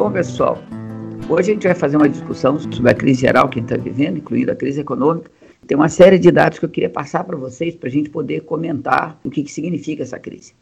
Bom, pessoal, hoje a gente vai fazer uma discussão sobre a crise geral que a gente está vivendo, incluindo a crise econômica. Tem uma série de dados que eu queria passar para vocês para a gente poder comentar o que, que significa essa crise.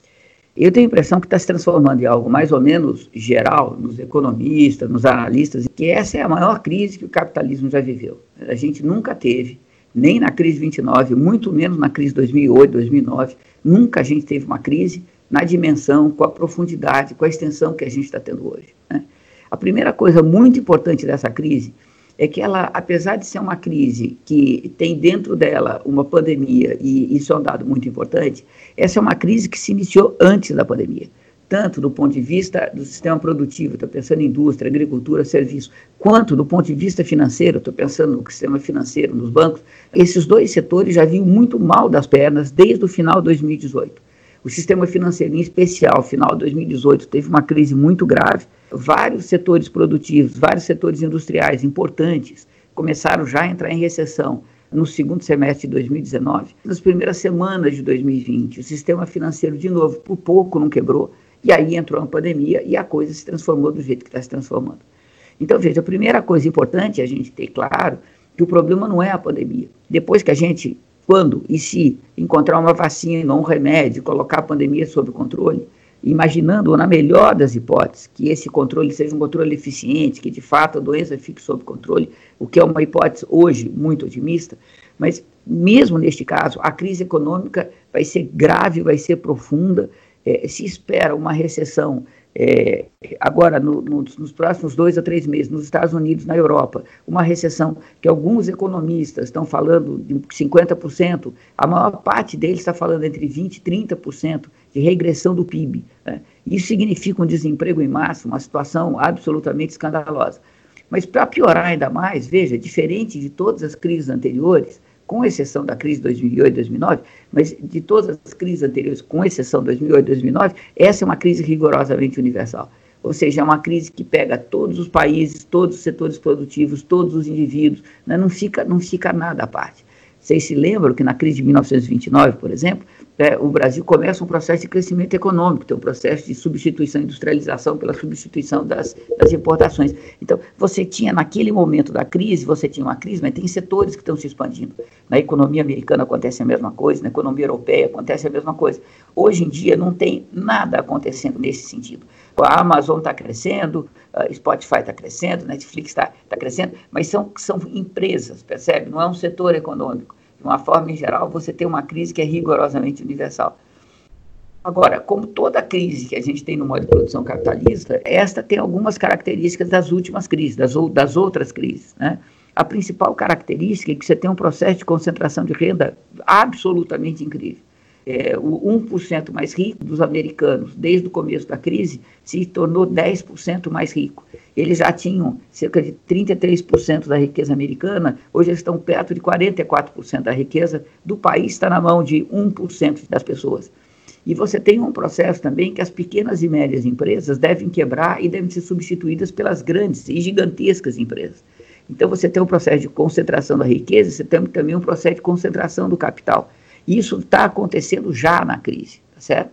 Eu tenho a impressão que está se transformando em algo mais ou menos geral nos economistas, nos analistas, que essa é a maior crise que o capitalismo já viveu. A gente nunca teve, nem na crise 29, muito menos na crise 2008, 2009, nunca a gente teve uma crise na dimensão, com a profundidade, com a extensão que a gente está tendo hoje. Né? A primeira coisa muito importante dessa crise é que ela, apesar de ser uma crise que tem dentro dela uma pandemia, e isso é um dado muito importante, essa é uma crise que se iniciou antes da pandemia. Tanto do ponto de vista do sistema produtivo, estou pensando em indústria, agricultura, serviço, quanto do ponto de vista financeiro, estou pensando no sistema financeiro, nos bancos, esses dois setores já vinham muito mal das pernas desde o final de 2018. O sistema financeiro, em especial, final de 2018, teve uma crise muito grave. Vários setores produtivos, vários setores industriais importantes começaram já a entrar em recessão no segundo semestre de 2019. Nas primeiras semanas de 2020, o sistema financeiro, de novo, por pouco não quebrou, e aí entrou a pandemia e a coisa se transformou do jeito que está se transformando. Então, veja, a primeira coisa importante é a gente ter claro que o problema não é a pandemia. Depois que a gente quando e se encontrar uma vacina ou um remédio, colocar a pandemia sob controle, imaginando, na melhor das hipóteses, que esse controle seja um controle eficiente, que de fato a doença fique sob controle, o que é uma hipótese hoje muito otimista, mas mesmo neste caso, a crise econômica vai ser grave, vai ser profunda, é, se espera uma recessão é, agora no, no, nos próximos dois a três meses, nos Estados Unidos, na Europa, uma recessão que alguns economistas estão falando de 50%, a maior parte deles está falando entre 20% e 30% de regressão do PIB. Né? Isso significa um desemprego em massa, uma situação absolutamente escandalosa. Mas para piorar ainda mais, veja, diferente de todas as crises anteriores, com exceção da crise de 2008 2009, mas de todas as crises anteriores, com exceção de 2008 2009, essa é uma crise rigorosamente universal. Ou seja, é uma crise que pega todos os países, todos os setores produtivos, todos os indivíduos, né? não, fica, não fica nada à parte. Vocês se lembram que na crise de 1929, por exemplo, é, o Brasil começa um processo de crescimento econômico, tem um processo de substituição, industrialização pela substituição das, das importações. Então, você tinha, naquele momento da crise, você tinha uma crise, mas tem setores que estão se expandindo. Na economia americana acontece a mesma coisa, na economia europeia acontece a mesma coisa. Hoje em dia não tem nada acontecendo nesse sentido. A Amazon está crescendo, a Spotify está crescendo, Netflix está tá crescendo, mas são, são empresas, percebe? Não é um setor econômico de uma forma em geral, você tem uma crise que é rigorosamente universal. Agora, como toda crise que a gente tem no modo de produção capitalista, esta tem algumas características das últimas crises, das, das outras crises. Né? A principal característica é que você tem um processo de concentração de renda absolutamente incrível é, o 1% mais rico dos americanos, desde o começo da crise, se tornou 10% mais rico. Eles já tinham cerca de 33% da riqueza americana, hoje eles estão perto de 44% da riqueza do país, está na mão de 1% das pessoas. E você tem um processo também que as pequenas e médias empresas devem quebrar e devem ser substituídas pelas grandes e gigantescas empresas. Então você tem um processo de concentração da riqueza, você tem também um processo de concentração do capital. Isso está acontecendo já na crise, tá certo?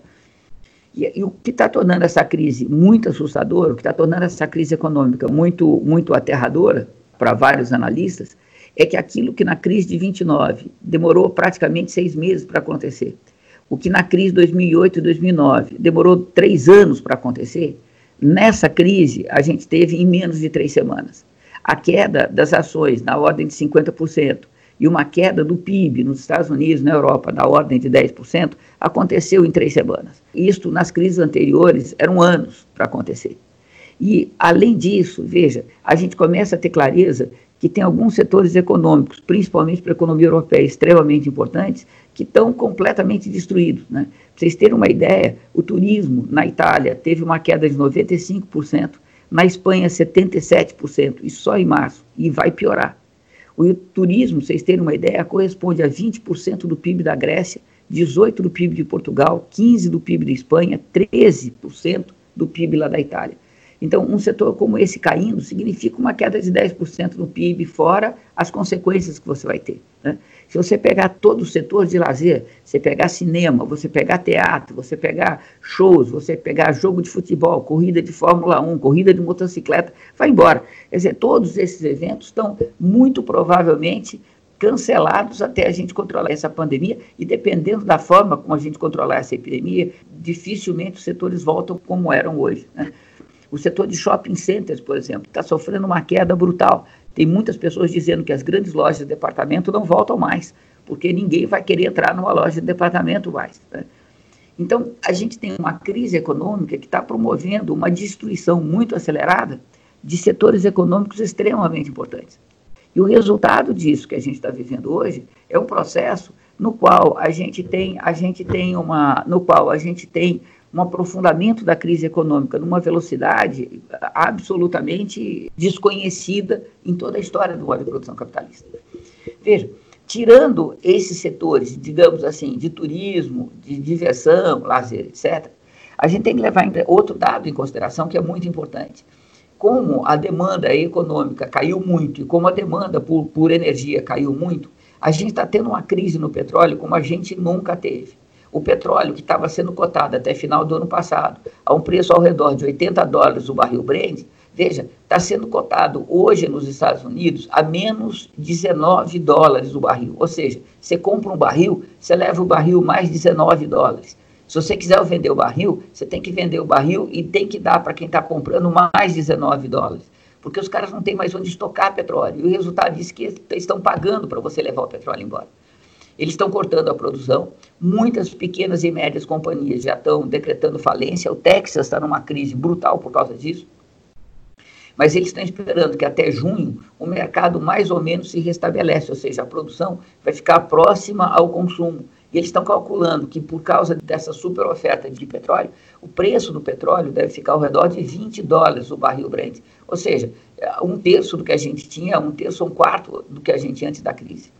E, e o que está tornando essa crise muito assustadora, o que está tornando essa crise econômica muito, muito aterradora para vários analistas, é que aquilo que na crise de 29 demorou praticamente seis meses para acontecer, o que na crise de 2008 e 2009 demorou três anos para acontecer, nessa crise a gente teve em menos de três semanas. A queda das ações na ordem de 50%, e uma queda do PIB nos Estados Unidos, na Europa, da ordem de 10%, aconteceu em três semanas. Isto, nas crises anteriores, eram anos para acontecer. E, além disso, veja, a gente começa a ter clareza que tem alguns setores econômicos, principalmente para a economia europeia, extremamente importantes, que estão completamente destruídos. Né? Para vocês terem uma ideia, o turismo na Itália teve uma queda de 95%, na Espanha 77%, e só em março, e vai piorar. O turismo, vocês terem uma ideia, corresponde a 20% do PIB da Grécia, 18% do PIB de Portugal, 15% do PIB da Espanha, 13% do PIB lá da Itália. Então, um setor como esse caindo significa uma queda de 10% no PIB, fora as consequências que você vai ter. Né? Se você pegar todo o setor de lazer, você pegar cinema, você pegar teatro, você pegar shows, você pegar jogo de futebol, corrida de Fórmula 1, corrida de motocicleta, vai embora. Quer dizer, todos esses eventos estão muito provavelmente cancelados até a gente controlar essa pandemia e dependendo da forma como a gente controlar essa epidemia, dificilmente os setores voltam como eram hoje. Né? O setor de shopping centers, por exemplo, está sofrendo uma queda brutal. Tem muitas pessoas dizendo que as grandes lojas de departamento não voltam mais, porque ninguém vai querer entrar numa loja de departamento mais. Né? Então, a gente tem uma crise econômica que está promovendo uma destruição muito acelerada de setores econômicos extremamente importantes. E o resultado disso que a gente está vivendo hoje é um processo no qual a gente tem, a gente tem uma, no qual a gente tem um aprofundamento da crise econômica numa velocidade absolutamente desconhecida em toda a história do modo de produção capitalista. Veja, tirando esses setores, digamos assim, de turismo, de diversão, lazer, etc., a gente tem que levar outro dado em consideração que é muito importante. Como a demanda econômica caiu muito e como a demanda por, por energia caiu muito, a gente está tendo uma crise no petróleo como a gente nunca teve o petróleo, que estava sendo cotado até final do ano passado, a um preço ao redor de 80 dólares o barril Brent, veja, está sendo cotado hoje nos Estados Unidos a menos 19 dólares o barril. Ou seja, você compra um barril, você leva o barril mais 19 dólares. Se você quiser vender o barril, você tem que vender o barril e tem que dar para quem está comprando mais 19 dólares. Porque os caras não têm mais onde estocar petróleo. E o resultado disso é que estão pagando para você levar o petróleo embora. Eles estão cortando a produção. Muitas pequenas e médias companhias já estão decretando falência. O Texas está numa crise brutal por causa disso. Mas eles estão esperando que até junho o mercado mais ou menos se restabelece, ou seja, a produção vai ficar próxima ao consumo. E eles estão calculando que por causa dessa super oferta de petróleo, o preço do petróleo deve ficar ao redor de 20 dólares o barril Brent. Ou seja, um terço do que a gente tinha, um terço, um quarto do que a gente tinha antes da crise.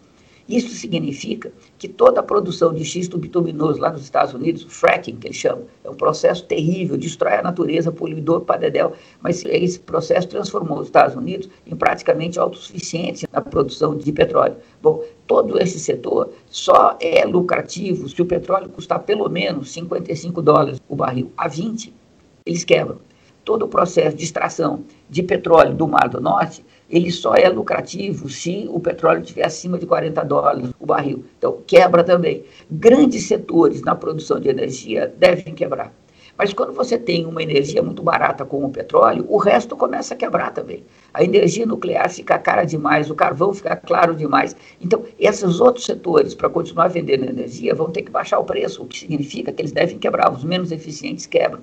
Isso significa que toda a produção de xisto bituminoso lá nos Estados Unidos, fracking, que eles chamam, é um processo terrível, destrói a natureza, poluidor para dedéu, mas esse processo transformou os Estados Unidos em praticamente autossuficientes na produção de petróleo. Bom, todo esse setor só é lucrativo se o petróleo custar pelo menos 55 dólares o barril. A 20, eles quebram. Todo o processo de extração de petróleo do Mar do Norte ele só é lucrativo se o petróleo estiver acima de 40 dólares o barril. Então, quebra também. Grandes setores na produção de energia devem quebrar. Mas quando você tem uma energia muito barata como o petróleo, o resto começa a quebrar também. A energia nuclear fica cara demais, o carvão fica claro demais. Então, esses outros setores, para continuar vendendo energia, vão ter que baixar o preço, o que significa que eles devem quebrar. Os menos eficientes quebram.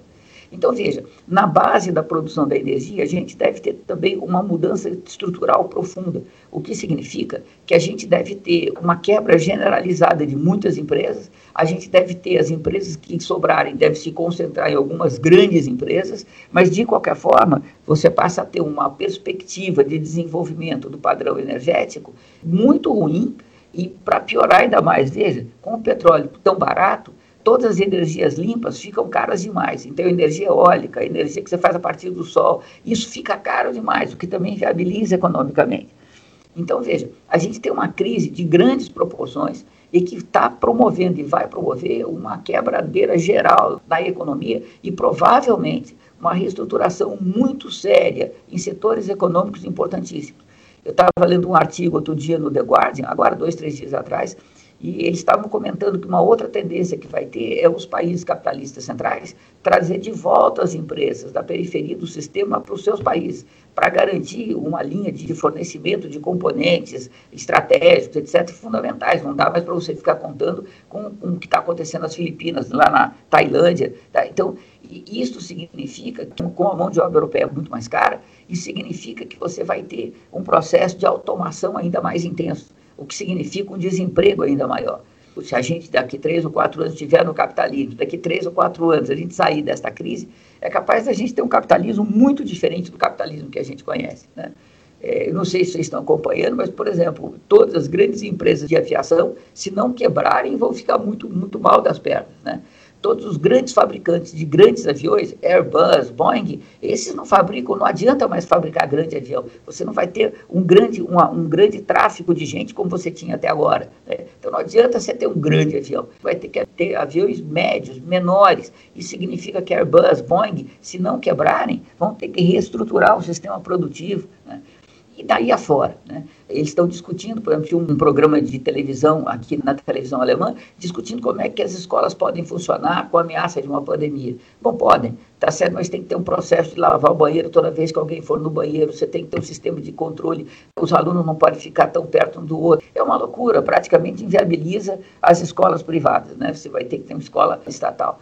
Então, veja, na base da produção da energia, a gente deve ter também uma mudança estrutural profunda, o que significa que a gente deve ter uma quebra generalizada de muitas empresas, a gente deve ter as empresas que sobrarem, deve se concentrar em algumas grandes empresas, mas de qualquer forma, você passa a ter uma perspectiva de desenvolvimento do padrão energético muito ruim. E para piorar ainda mais, veja, com o petróleo tão barato, todas as energias limpas ficam caras demais. Então, energia eólica, energia que você faz a partir do sol, isso fica caro demais, o que também viabiliza economicamente. Então, veja, a gente tem uma crise de grandes proporções e que está promovendo e vai promover uma quebradeira geral da economia e provavelmente uma reestruturação muito séria em setores econômicos importantíssimos. Eu estava lendo um artigo outro dia no The Guardian, agora dois, três dias atrás, e eles estavam comentando que uma outra tendência que vai ter é os países capitalistas centrais trazer de volta as empresas da periferia do sistema para os seus países, para garantir uma linha de fornecimento de componentes estratégicos, etc., fundamentais. Não dá mais para você ficar contando com, com o que está acontecendo nas Filipinas, lá na Tailândia. Tá? Então, isso significa que, com a mão de obra europeia muito mais cara, isso significa que você vai ter um processo de automação ainda mais intenso o que significa um desemprego ainda maior. Se a gente daqui três ou quatro anos estiver no capitalismo, daqui três ou quatro anos a gente sair desta crise, é capaz da gente ter um capitalismo muito diferente do capitalismo que a gente conhece. Né? É, eu não sei se vocês estão acompanhando, mas, por exemplo, todas as grandes empresas de aviação, se não quebrarem, vão ficar muito, muito mal das pernas. Né? Todos os grandes fabricantes de grandes aviões, Airbus, Boeing, esses não fabricam, não adianta mais fabricar grande avião. Você não vai ter um grande, uma, um grande tráfego de gente como você tinha até agora. Né? Então não adianta você ter um grande avião. Vai ter que ter aviões médios, menores. Isso significa que Airbus, Boeing, se não quebrarem, vão ter que reestruturar o sistema produtivo. Né? E daí afora. Né? Eles estão discutindo, por exemplo, tinha um programa de televisão aqui na televisão alemã, discutindo como é que as escolas podem funcionar com a ameaça de uma pandemia. Bom, podem, tá certo, mas tem que ter um processo de lavar o banheiro toda vez que alguém for no banheiro, você tem que ter um sistema de controle, os alunos não podem ficar tão perto um do outro. É uma loucura, praticamente inviabiliza as escolas privadas, né? Você vai ter que ter uma escola estatal.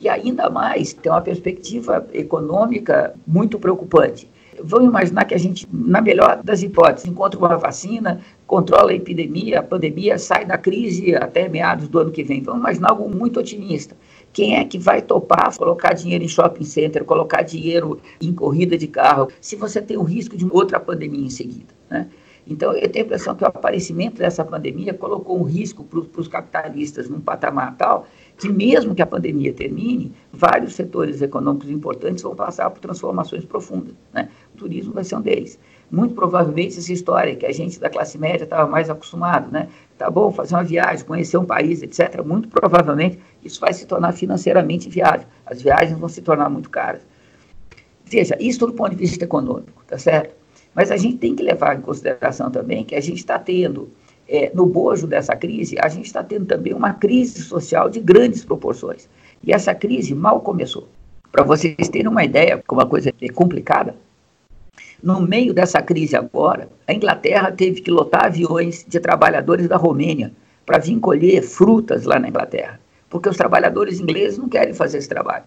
E ainda mais, tem uma perspectiva econômica muito preocupante vamos imaginar que a gente, na melhor das hipóteses, encontra uma vacina, controla a epidemia, a pandemia, sai da crise até meados do ano que vem. Vamos imaginar algo muito otimista. Quem é que vai topar colocar dinheiro em shopping center, colocar dinheiro em corrida de carro, se você tem o risco de outra pandemia em seguida? Né? Então, eu tenho a impressão que o aparecimento dessa pandemia colocou um risco para os capitalistas num patamar tal que, mesmo que a pandemia termine, vários setores econômicos importantes vão passar por transformações profundas. Né? O turismo vai ser um deles. Muito provavelmente essa história que a gente da classe média estava mais acostumado, né? Tá bom, fazer uma viagem, conhecer um país, etc. Muito provavelmente isso vai se tornar financeiramente viável. As viagens vão se tornar muito caras. Veja, isso do ponto de vista econômico, tá certo? Mas a gente tem que levar em consideração também que a gente está tendo é, no bojo dessa crise, a gente está tendo também uma crise social de grandes proporções. E essa crise mal começou. Para vocês terem uma ideia, como a coisa é complicada, no meio dessa crise agora, a Inglaterra teve que lotar aviões de trabalhadores da Romênia para vir colher frutas lá na Inglaterra, porque os trabalhadores ingleses não querem fazer esse trabalho.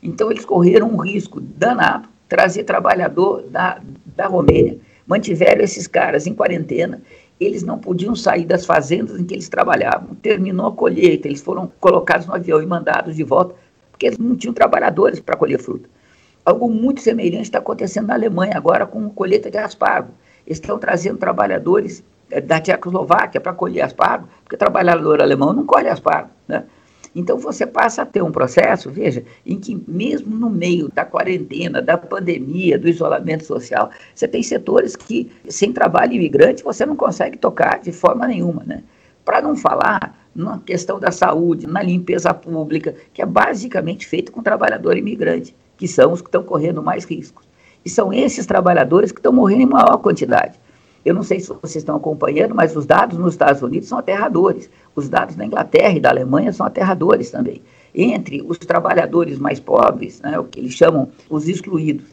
Então eles correram um risco danado, trazer trabalhador da, da Romênia, mantiveram esses caras em quarentena eles não podiam sair das fazendas em que eles trabalhavam. Terminou a colheita, eles foram colocados no avião e mandados de volta, porque eles não tinham trabalhadores para colher fruta. Algo muito semelhante está acontecendo na Alemanha agora com a colheita de aspargo. Eles estão trazendo trabalhadores eh, da Tchecoslováquia para colher aspargo, porque trabalhador alemão não colhe aspargo. Né? Então você passa a ter um processo, veja, em que mesmo no meio da quarentena, da pandemia, do isolamento social, você tem setores que, sem trabalho imigrante, você não consegue tocar de forma nenhuma, né? Para não falar na questão da saúde, na limpeza pública, que é basicamente feita com trabalhador imigrante, que são os que estão correndo mais riscos. E são esses trabalhadores que estão morrendo em maior quantidade. Eu não sei se vocês estão acompanhando, mas os dados nos Estados Unidos são aterradores. Os dados da Inglaterra e da Alemanha são aterradores também. Entre os trabalhadores mais pobres, né, o que eles chamam os excluídos,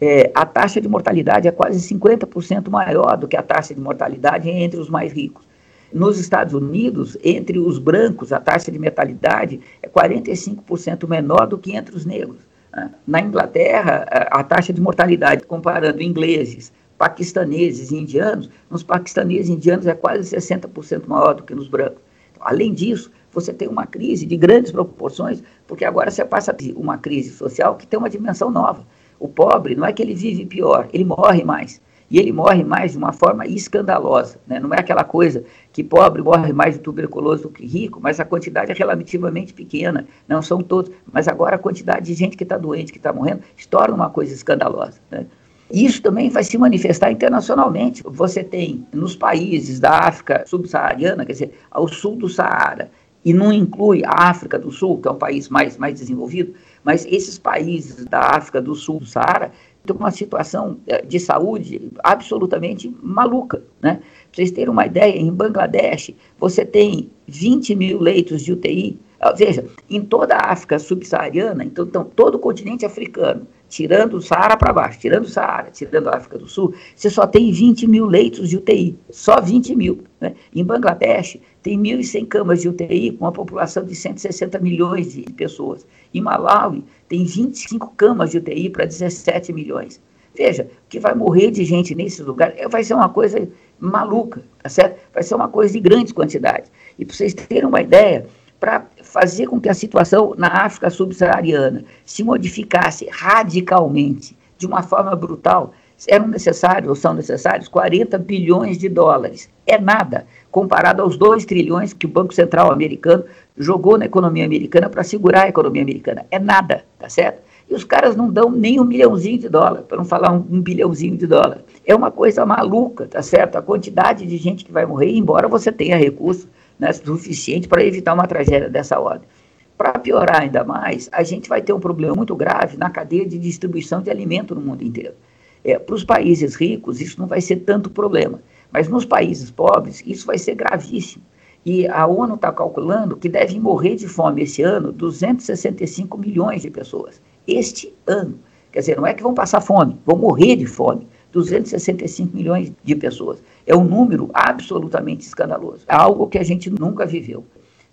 é, a taxa de mortalidade é quase 50% maior do que a taxa de mortalidade entre os mais ricos. Nos Estados Unidos, entre os brancos, a taxa de mortalidade é 45% menor do que entre os negros. Né. Na Inglaterra, a, a taxa de mortalidade, comparando ingleses, paquistaneses e indianos, nos paquistaneses e indianos é quase 60% maior do que nos brancos. Então, além disso, você tem uma crise de grandes proporções, porque agora você passa ter uma crise social que tem uma dimensão nova. O pobre não é que ele vive pior, ele morre mais. E ele morre mais de uma forma escandalosa. Né? Não é aquela coisa que pobre morre mais de tuberculose do que rico, mas a quantidade é relativamente pequena. Não são todos. Mas agora a quantidade de gente que está doente, que está morrendo, se torna uma coisa escandalosa. Né? Isso também vai se manifestar internacionalmente. Você tem nos países da África subsaariana, quer dizer, ao sul do Saara, e não inclui a África do Sul, que é um país mais, mais desenvolvido, mas esses países da África do Sul do Saara têm uma situação eh, de saúde absolutamente maluca. Né? Vocês terem uma ideia, em Bangladesh, você tem 20 mil leitos de UTI. Ah, veja, em toda a África subsaariana, então, então todo o continente africano, tirando o Saara para baixo, tirando o Saara, tirando a África do Sul, você só tem 20 mil leitos de UTI, só 20 mil. Né? Em Bangladesh, tem 1.100 camas de UTI com uma população de 160 milhões de pessoas. Em Malawi, tem 25 camas de UTI para 17 milhões. Veja, que vai morrer de gente nesses lugares vai ser uma coisa maluca, tá certo? Vai ser uma coisa de grandes quantidades. E para vocês terem uma ideia, para fazer com que a situação na África subsaariana se modificasse radicalmente, de uma forma brutal, eram necessários, ou são necessários, 40 bilhões de dólares. É nada, comparado aos 2 trilhões que o Banco Central americano jogou na economia americana para segurar a economia americana. É nada, tá certo? E os caras não dão nem um milhãozinho de dólar, para não falar um, um, bilhãozinho de dólar. É uma coisa maluca, tá certo? A quantidade de gente que vai morrer, embora você tenha recurso né, suficiente para evitar uma tragédia dessa ordem. Para piorar ainda mais, a gente vai ter um problema muito grave na cadeia de distribuição de alimento no mundo inteiro. É, Para os países ricos, isso não vai ser tanto problema, mas nos países pobres, isso vai ser gravíssimo. E a ONU está calculando que devem morrer de fome esse ano 265 milhões de pessoas. Este ano. Quer dizer, não é que vão passar fome, vão morrer de fome. 265 milhões de pessoas. É um número absolutamente escandaloso. É algo que a gente nunca viveu.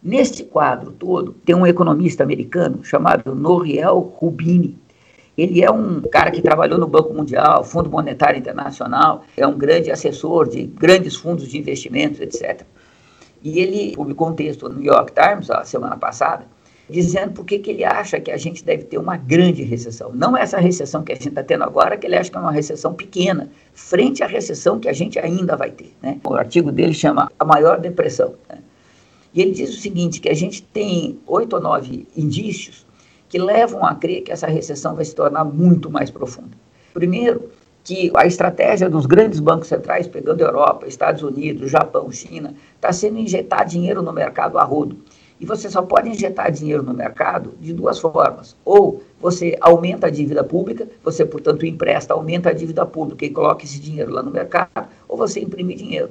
Neste quadro todo, tem um economista americano chamado Noriel Rubini, ele é um cara que trabalhou no Banco Mundial, Fundo Monetário Internacional, é um grande assessor de grandes fundos de investimentos, etc. E ele publicou um texto no New York Times, a semana passada, dizendo por que ele acha que a gente deve ter uma grande recessão. Não essa recessão que a gente está tendo agora, que ele acha que é uma recessão pequena, frente à recessão que a gente ainda vai ter. Né? O artigo dele chama A Maior Depressão. Né? E ele diz o seguinte, que a gente tem oito ou nove indícios que levam a crer que essa recessão vai se tornar muito mais profunda. Primeiro, que a estratégia dos grandes bancos centrais, pegando Europa, Estados Unidos, Japão, China, está sendo injetar dinheiro no mercado a rodo. E você só pode injetar dinheiro no mercado de duas formas. Ou você aumenta a dívida pública, você, portanto, empresta, aumenta a dívida pública e coloca esse dinheiro lá no mercado, ou você imprime dinheiro.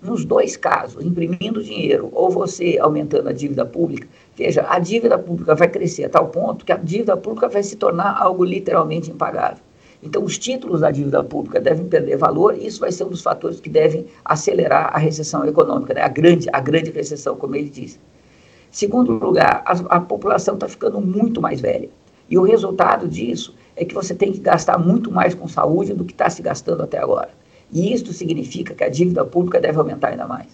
Nos dois casos, imprimindo dinheiro ou você aumentando a dívida pública, veja, a dívida pública vai crescer a tal ponto que a dívida pública vai se tornar algo literalmente impagável. Então, os títulos da dívida pública devem perder valor e isso vai ser um dos fatores que devem acelerar a recessão econômica, né? a, grande, a grande recessão, como ele diz. Segundo lugar, a, a população está ficando muito mais velha. E o resultado disso é que você tem que gastar muito mais com saúde do que está se gastando até agora. E isto significa que a dívida pública deve aumentar ainda mais.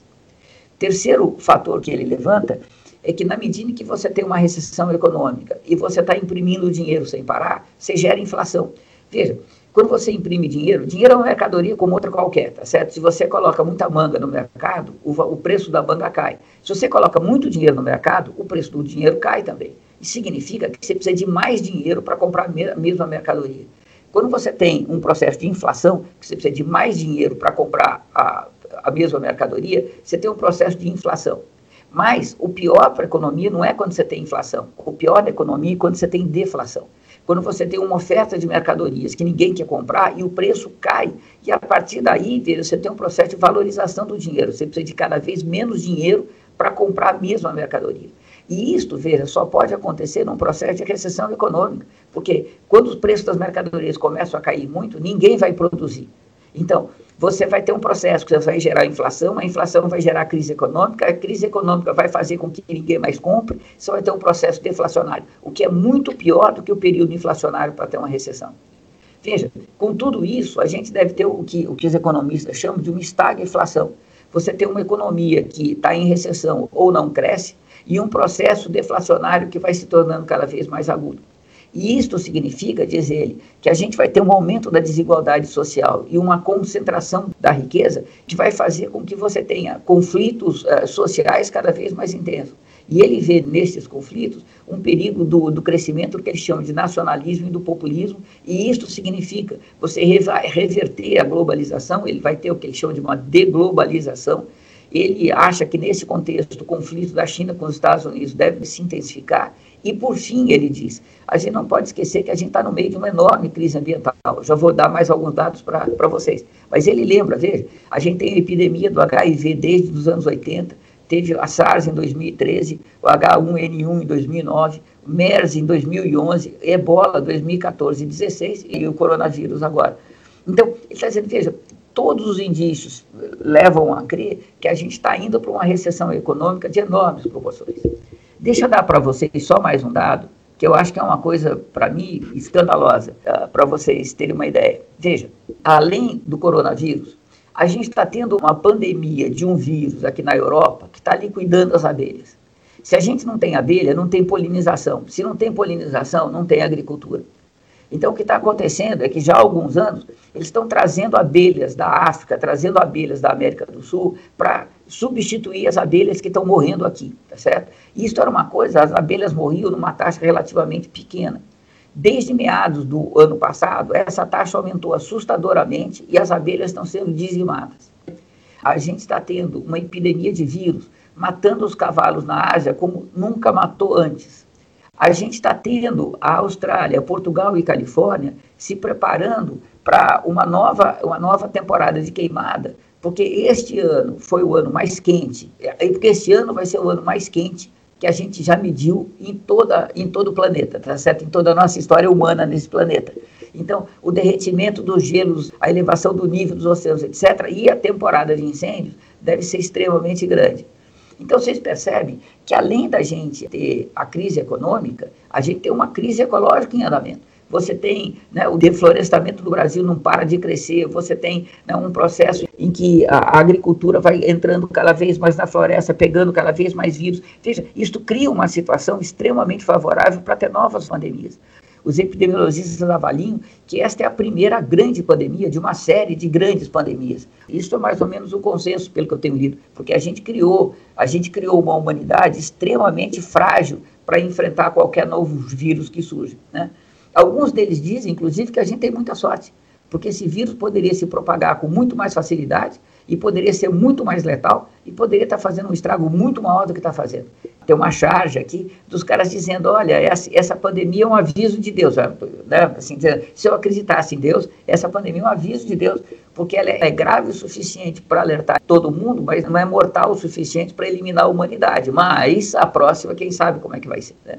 Terceiro fator que ele levanta é que na medida que você tem uma recessão econômica e você está imprimindo dinheiro sem parar, você gera inflação. Veja, quando você imprime dinheiro, dinheiro é uma mercadoria como outra qualquer, tá certo? Se você coloca muita manga no mercado, o, o preço da manga cai. Se você coloca muito dinheiro no mercado, o preço do dinheiro cai também. Isso significa que você precisa de mais dinheiro para comprar a mesma mercadoria. Quando você tem um processo de inflação, que você precisa de mais dinheiro para comprar a, a mesma mercadoria, você tem um processo de inflação. Mas o pior para a economia não é quando você tem inflação. O pior da economia é quando você tem deflação. Quando você tem uma oferta de mercadorias que ninguém quer comprar e o preço cai. E a partir daí, veja, você tem um processo de valorização do dinheiro. Você precisa de cada vez menos dinheiro para comprar a mesma mercadoria. E isto, veja, só pode acontecer num processo de recessão econômica, porque quando os preços das mercadorias começam a cair muito, ninguém vai produzir. Então, você vai ter um processo que vai gerar inflação, a inflação vai gerar crise econômica, a crise econômica vai fazer com que ninguém mais compre, você vai ter um processo deflacionário, o que é muito pior do que o período inflacionário para ter uma recessão. Veja, com tudo isso, a gente deve ter o que, o que os economistas chamam de uma estagflação. Você tem uma economia que está em recessão ou não cresce, e um processo deflacionário que vai se tornando cada vez mais agudo. E isto significa, diz ele, que a gente vai ter um aumento da desigualdade social e uma concentração da riqueza que vai fazer com que você tenha conflitos uh, sociais cada vez mais intensos. E ele vê nesses conflitos um perigo do, do crescimento que ele chama de nacionalismo e do populismo, e isto significa você reverter a globalização, ele vai ter o que ele chama de uma deglobalização, ele acha que nesse contexto o conflito da China com os Estados Unidos deve se intensificar. E, por fim, ele diz: a gente não pode esquecer que a gente está no meio de uma enorme crise ambiental. Já vou dar mais alguns dados para vocês. Mas ele lembra: veja, a gente tem a epidemia do HIV desde os anos 80, teve a SARS em 2013, o H1N1 em 2009, o MERS em 2011, Ebola 2014 e 2016 e o coronavírus agora. Então, ele está dizendo: veja, todos os indícios levam a crer que a gente está indo para uma recessão econômica de enormes proporções. Deixa eu dar para vocês só mais um dado, que eu acho que é uma coisa, para mim, escandalosa, ah, para vocês terem uma ideia. Veja, além do coronavírus, a gente está tendo uma pandemia de um vírus aqui na Europa que está liquidando as abelhas. Se a gente não tem abelha, não tem polinização. Se não tem polinização, não tem agricultura. Então, o que está acontecendo é que já há alguns anos eles estão trazendo abelhas da África, trazendo abelhas da América do Sul para substituir as abelhas que estão morrendo aqui, tá certo? Isso era uma coisa, as abelhas morriam numa taxa relativamente pequena. Desde meados do ano passado, essa taxa aumentou assustadoramente e as abelhas estão sendo dizimadas. A gente está tendo uma epidemia de vírus matando os cavalos na Ásia como nunca matou antes. A gente está tendo a Austrália, Portugal e Califórnia se preparando para uma nova, uma nova temporada de queimada, porque este ano foi o ano mais quente, e porque este ano vai ser o ano mais quente que a gente já mediu em, toda, em todo o planeta, tá certo? Em toda a nossa história humana nesse planeta. Então, o derretimento dos gelos, a elevação do nível dos oceanos, etc., e a temporada de incêndios deve ser extremamente grande. Então, vocês percebem que, além da gente ter a crise econômica, a gente tem uma crise ecológica em andamento. Você tem né, o deflorestamento do Brasil não para de crescer, você tem né, um processo em que a agricultura vai entrando cada vez mais na floresta, pegando cada vez mais vírus. Veja, isto cria uma situação extremamente favorável para ter novas pandemias. Os epidemiologistas avaliam que esta é a primeira grande pandemia de uma série de grandes pandemias. Isso é mais ou menos o consenso, pelo que eu tenho lido, porque a gente criou, a gente criou uma humanidade extremamente frágil para enfrentar qualquer novo vírus que surge. Né? Alguns deles dizem, inclusive, que a gente tem muita sorte, porque esse vírus poderia se propagar com muito mais facilidade e poderia ser muito mais letal e poderia estar fazendo um estrago muito maior do que está fazendo. Tem uma charge aqui dos caras dizendo, olha, essa, essa pandemia é um aviso de Deus. Né? Assim, se eu acreditasse em Deus, essa pandemia é um aviso de Deus, porque ela é grave o suficiente para alertar todo mundo, mas não é mortal o suficiente para eliminar a humanidade. Mas a próxima, quem sabe como é que vai ser. Né?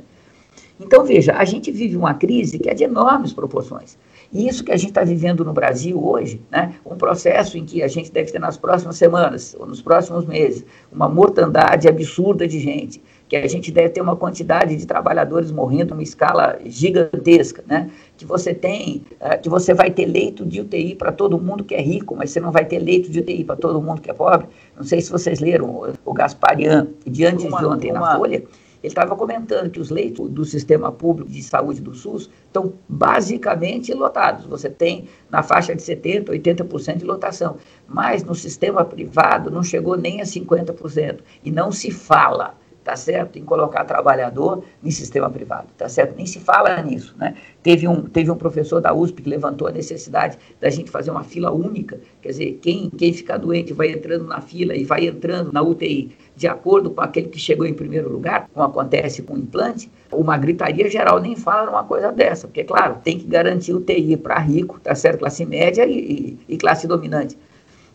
Então, veja, a gente vive uma crise que é de enormes proporções. E isso que a gente está vivendo no Brasil hoje, né, um processo em que a gente deve ter nas próximas semanas, ou nos próximos meses, uma mortandade absurda de gente, que a gente deve ter uma quantidade de trabalhadores morrendo numa escala gigantesca, né? que você tem, uh, que você vai ter leito de UTI para todo mundo que é rico, mas você não vai ter leito de UTI para todo mundo que é pobre. Não sei se vocês leram o, Gasparian, diante uma, de ontem uma... na Folha, ele estava comentando que os leitos do sistema público de saúde do SUS estão basicamente lotados. Você tem na faixa de 70%, 80% de lotação. Mas no sistema privado não chegou nem a 50%. E não se fala tá certo? Em colocar trabalhador em sistema privado, tá certo? Nem se fala nisso, né? Teve um, teve um professor da USP que levantou a necessidade da gente fazer uma fila única, quer dizer, quem, quem ficar doente vai entrando na fila e vai entrando na UTI de acordo com aquele que chegou em primeiro lugar, como acontece com o implante, uma gritaria geral nem fala numa coisa dessa, porque, claro, tem que garantir UTI para rico, tá certo? Classe média e, e, e classe dominante.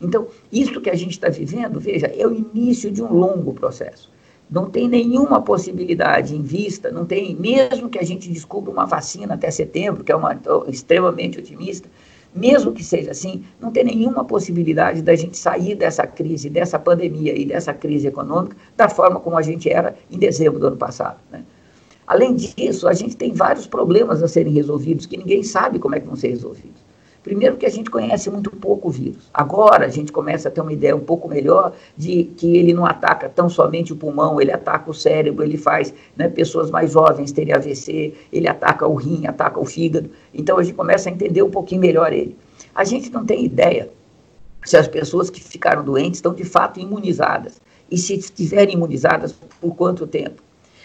Então, isso que a gente está vivendo, veja, é o início de um longo processo não tem nenhuma possibilidade em vista, não tem, mesmo que a gente descubra uma vacina até setembro, que é uma extremamente otimista, mesmo que seja assim, não tem nenhuma possibilidade da gente sair dessa crise, dessa pandemia e dessa crise econômica da forma como a gente era em dezembro do ano passado. Né? Além disso, a gente tem vários problemas a serem resolvidos que ninguém sabe como é que vão ser resolvidos. Primeiro que a gente conhece muito pouco o vírus. Agora a gente começa a ter uma ideia um pouco melhor de que ele não ataca tão somente o pulmão, ele ataca o cérebro, ele faz né, pessoas mais jovens terem AVC, ele ataca o rim, ataca o fígado. Então a gente começa a entender um pouquinho melhor ele. A gente não tem ideia se as pessoas que ficaram doentes estão de fato imunizadas e se estiverem imunizadas por quanto tempo.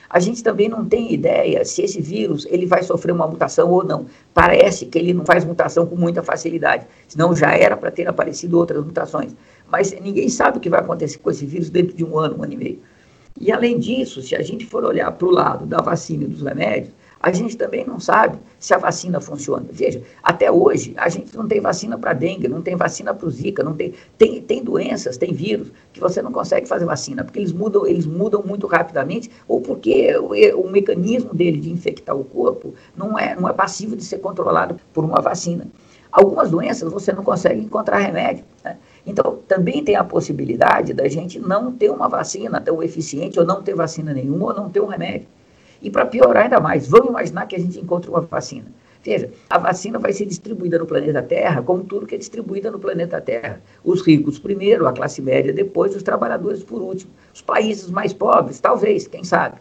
A gente também não tem ideia se esse vírus ele vai sofrer uma mutação ou não. Parece que ele não faz mutação com muita facilidade, senão já era para ter aparecido outras mutações. Mas ninguém sabe o que vai acontecer com esse vírus dentro de um ano, um ano e meio. E além disso, se a gente for olhar para o lado da vacina e dos remédios, a gente também não sabe se a vacina funciona. Veja, até hoje a gente não tem vacina para dengue, não tem vacina para o zika, não tem, tem, tem doenças, tem vírus que você não consegue fazer vacina, porque eles mudam, eles mudam muito rapidamente, ou porque o, o mecanismo dele de infectar o corpo não é, não é passivo de ser controlado por uma vacina. Algumas doenças você não consegue encontrar remédio. Né? Então, também tem a possibilidade da gente não ter uma vacina tão eficiente, ou não ter vacina nenhuma, ou não ter um remédio. E para piorar ainda mais, vamos imaginar que a gente encontre uma vacina. Veja, a vacina vai ser distribuída no planeta Terra como tudo que é distribuída no planeta Terra. Os ricos primeiro, a classe média depois, os trabalhadores por último. Os países mais pobres, talvez, quem sabe.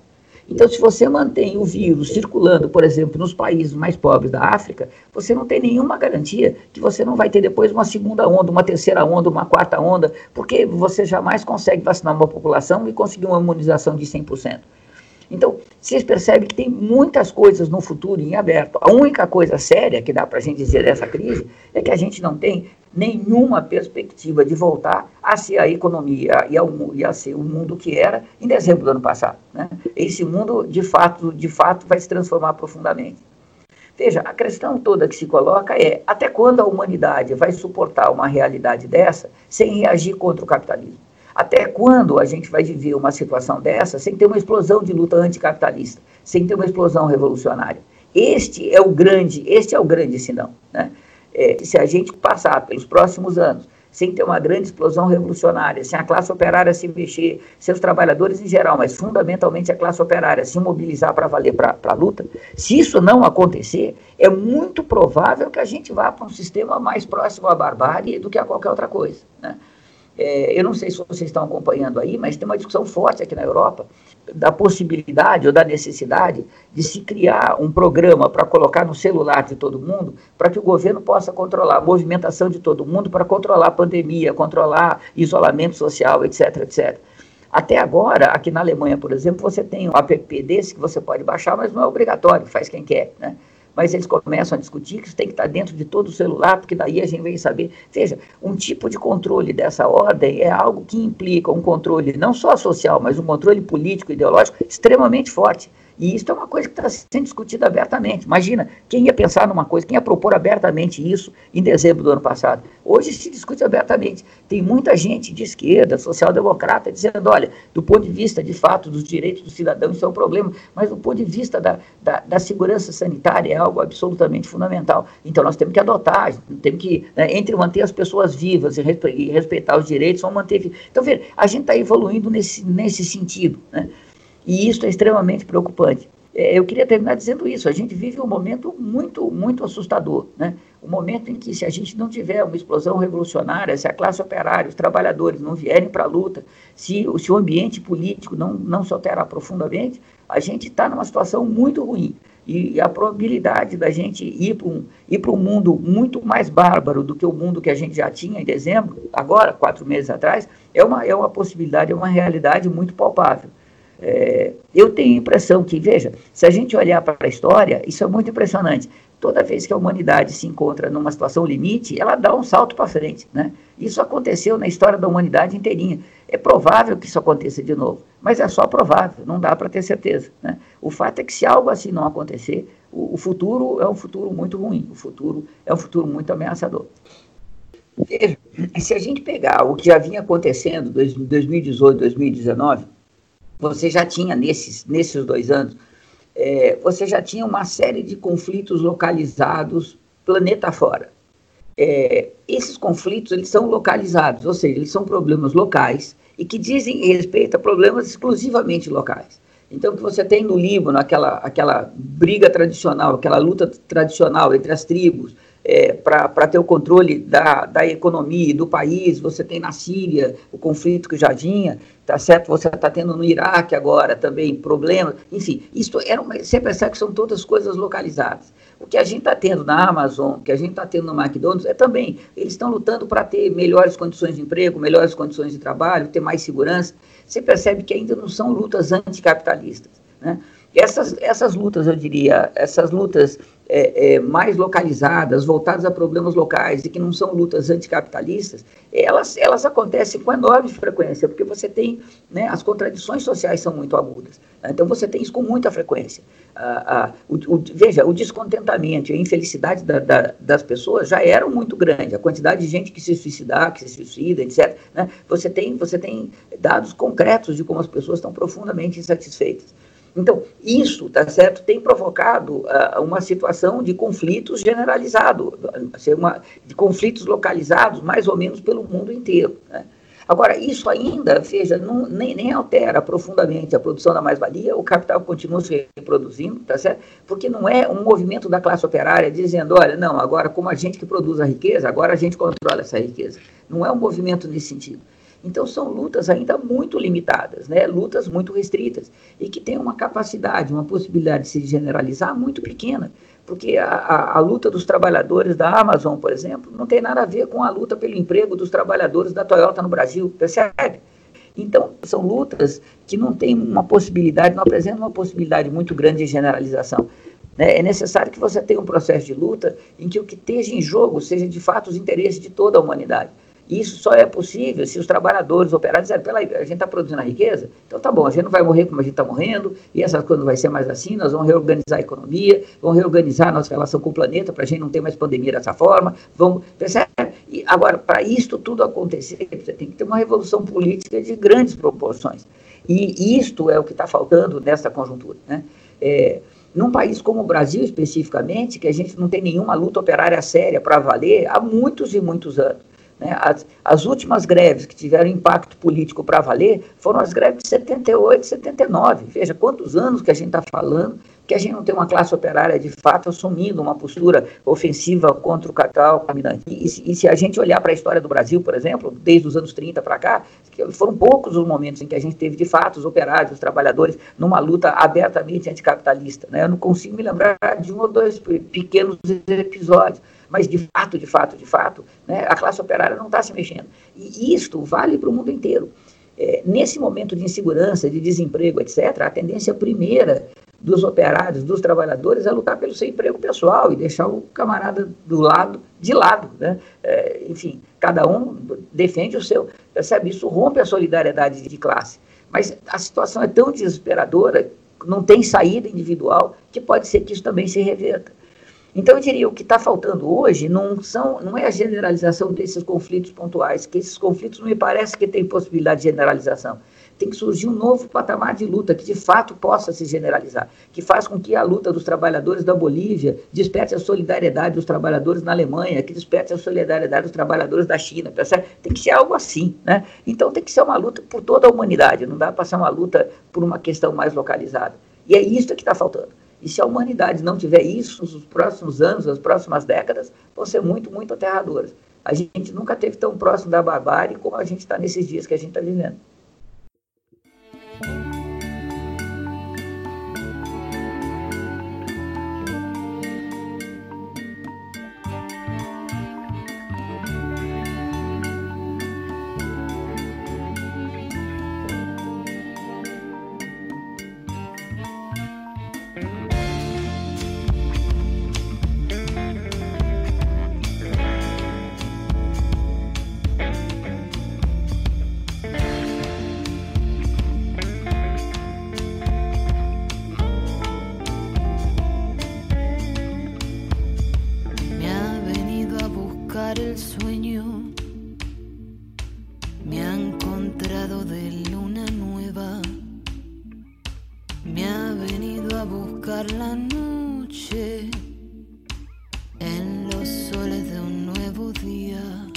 Então, se você mantém o vírus circulando, por exemplo, nos países mais pobres da África, você não tem nenhuma garantia que você não vai ter depois uma segunda onda, uma terceira onda, uma quarta onda, porque você jamais consegue vacinar uma população e conseguir uma imunização de 100%. Então, vocês percebem que tem muitas coisas no futuro em aberto. A única coisa séria que dá para a gente dizer dessa crise é que a gente não tem nenhuma perspectiva de voltar a ser a economia e, ao, e a ser o mundo que era em dezembro do ano passado. Né? Esse mundo, de fato, de fato, vai se transformar profundamente. Veja, a questão toda que se coloca é até quando a humanidade vai suportar uma realidade dessa sem reagir contra o capitalismo? Até quando a gente vai viver uma situação dessa sem ter uma explosão de luta anticapitalista, sem ter uma explosão revolucionária? Este é o grande, este é o grande sinal. Né? É, se a gente passar pelos próximos anos sem ter uma grande explosão revolucionária, sem a classe operária se mexer, sem os trabalhadores em geral, mas fundamentalmente a classe operária se mobilizar para valer para a luta, se isso não acontecer, é muito provável que a gente vá para um sistema mais próximo à barbárie do que a qualquer outra coisa. Né? É, eu não sei se vocês estão acompanhando aí, mas tem uma discussão forte aqui na Europa da possibilidade ou da necessidade de se criar um programa para colocar no celular de todo mundo, para que o governo possa controlar a movimentação de todo mundo, para controlar a pandemia, controlar isolamento social, etc, etc. Até agora, aqui na Alemanha, por exemplo, você tem um app desse que você pode baixar, mas não é obrigatório, faz quem quer, né? Mas eles começam a discutir que isso tem que estar dentro de todo o celular, porque daí a gente vem saber. Veja, um tipo de controle dessa ordem é algo que implica um controle não só social, mas um controle político, ideológico extremamente forte. E isso é uma coisa que está sendo discutida abertamente. Imagina, quem ia pensar numa coisa, quem ia propor abertamente isso em dezembro do ano passado? Hoje se discute abertamente. Tem muita gente de esquerda, social-democrata, dizendo: olha, do ponto de vista, de fato, dos direitos do cidadão, isso é um problema, mas do ponto de vista da, da, da segurança sanitária é algo absolutamente fundamental. Então nós temos que adotar, temos que, né, entre manter as pessoas vivas e, respeitar os direitos, vamos manter. Então, veja, a gente está evoluindo nesse, nesse sentido. Né? E isso é extremamente preocupante. É, eu queria terminar dizendo isso. A gente vive um momento muito, muito assustador. Né? Um momento em que, se a gente não tiver uma explosão revolucionária, se a classe operária, os trabalhadores não vierem para a luta, se, se o ambiente político não, não se alterar profundamente, a gente está numa situação muito ruim. E a probabilidade da gente ir para um, ir um mundo muito mais bárbaro do que o mundo que a gente já tinha em dezembro, agora, quatro meses atrás, é uma, é uma possibilidade, é uma realidade muito palpável. É, eu tenho a impressão que, veja, se a gente olhar para a história, isso é muito impressionante. Toda vez que a humanidade se encontra numa situação limite, ela dá um salto para frente. Né? Isso aconteceu na história da humanidade inteirinha. É provável que isso aconteça de novo, mas é só provável, não dá para ter certeza. Né? O fato é que se algo assim não acontecer, o, o futuro é um futuro muito ruim, o futuro é um futuro muito ameaçador. Veja, se a gente pegar o que já vinha acontecendo em 2018, 2019, você já tinha nesses, nesses dois anos, é, você já tinha uma série de conflitos localizados planeta fora. É, esses conflitos eles são localizados, ou seja, eles são problemas locais e que dizem respeito a problemas exclusivamente locais. Então, o que você tem no Líbano, aquela, aquela briga tradicional, aquela luta tradicional entre as tribos, é, para ter o controle da, da economia e do país, você tem na Síria o conflito que já tinha, tá certo? Você está tendo no Iraque agora também problemas, enfim, isso era uma, você percebe que são todas coisas localizadas. O que a gente está tendo na Amazon, o que a gente está tendo no McDonald's, é também, eles estão lutando para ter melhores condições de emprego, melhores condições de trabalho, ter mais segurança. Você percebe que ainda não são lutas anticapitalistas, né? Essas, essas lutas, eu diria, essas lutas é, é, mais localizadas, voltadas a problemas locais e que não são lutas anticapitalistas, elas, elas acontecem com enorme frequência, porque você tem, né, as contradições sociais são muito agudas. Né? Então você tem isso com muita frequência. Ah, ah, o, o, veja, o descontentamento e a infelicidade da, da, das pessoas já eram muito grande, a quantidade de gente que se suicida, que se suicida, etc. Né? Você, tem, você tem dados concretos de como as pessoas estão profundamente insatisfeitas. Então, isso, tá certo, tem provocado uh, uma situação de conflitos generalizado, uma, de conflitos localizados mais ou menos pelo mundo inteiro. Né? Agora, isso ainda, veja, não, nem, nem altera profundamente a produção da mais-valia, o capital continua se reproduzindo, tá certo? Porque não é um movimento da classe operária dizendo, olha, não, agora como a gente que produz a riqueza, agora a gente controla essa riqueza. Não é um movimento nesse sentido. Então são lutas ainda muito limitadas, né? lutas muito restritas, e que têm uma capacidade, uma possibilidade de se generalizar muito pequena, porque a, a, a, luta dos trabalhadores da Amazon, por exemplo, não tem nada a ver com a luta pelo emprego dos trabalhadores da Toyota no Brasil, percebe? Então, são lutas que não têm uma possibilidade, não apresentam uma possibilidade muito grande de generalização. Né? É necessário que você tenha um processo de luta em que o que esteja em jogo seja de fato os interesses de toda a humanidade. Isso só é possível se os trabalhadores, operários, disserem, peraí, a gente está produzindo a riqueza, então tá bom, a gente não vai morrer como a gente está morrendo, e essas coisas não vai ser mais assim, nós vamos reorganizar a economia, vamos reorganizar a nossa relação com o planeta para a gente não ter mais pandemia dessa forma, vamos, percebe? E agora, para isto tudo acontecer, você tem que ter uma revolução política de grandes proporções. E isto é o que está faltando nessa conjuntura. Né? É, num país como o Brasil, especificamente, que a gente não tem nenhuma luta operária séria para valer há muitos e muitos anos. Né? As, as, últimas greves que tiveram impacto político para valer foram as greves de 78 79. Veja quantos anos que a gente está falando que a gente não tem uma classe operária de fato assumindo uma postura ofensiva contra o capital caminhante. E, e, se a gente olhar para a história do Brasil, por exemplo, desde os anos 30 para cá, foram poucos os momentos em que a gente teve de fato os operários, os trabalhadores, numa luta abertamente anticapitalista. Né? Eu não consigo me lembrar de um ou dois pequenos episódios mas de fato, de fato, de fato, né, a classe operária não está se mexendo. E isto vale para o mundo inteiro. É, nesse momento de insegurança, de desemprego, etc., a tendência primeira dos operários, dos trabalhadores, é lutar pelo seu emprego pessoal e deixar o camarada do lado, de lado. Né? É, enfim, cada um defende o seu. Percebe? Isso rompe a solidariedade de classe. Mas a situação é tão desesperadora, não tem saída individual, que pode ser que isso também se reverta. Então, eu diria, o que está faltando hoje não, são, não é a generalização desses conflitos pontuais, que esses conflitos não me parece que tem possibilidade de generalização. Tem que surgir um novo patamar de luta que de fato possa se generalizar, que faz com que a luta dos trabalhadores da Bolívia desperte a solidariedade dos trabalhadores na Alemanha, que desperte a solidariedade dos trabalhadores da China, percebe? Tem que ser algo assim, né? Então tem que ser uma luta por toda a humanidade, não dá para ser uma luta por uma questão mais localizada. E é isso que está faltando. E se a humanidade não tiver isso nos próximos anos, nas próximas décadas, vão ser muito, muito aterradoras. A gente nunca teve tão próximo da barbárie como a gente está nesses dias que a gente está vivendo. Me ha venido a buscar la noche en los soles de un nuevo día.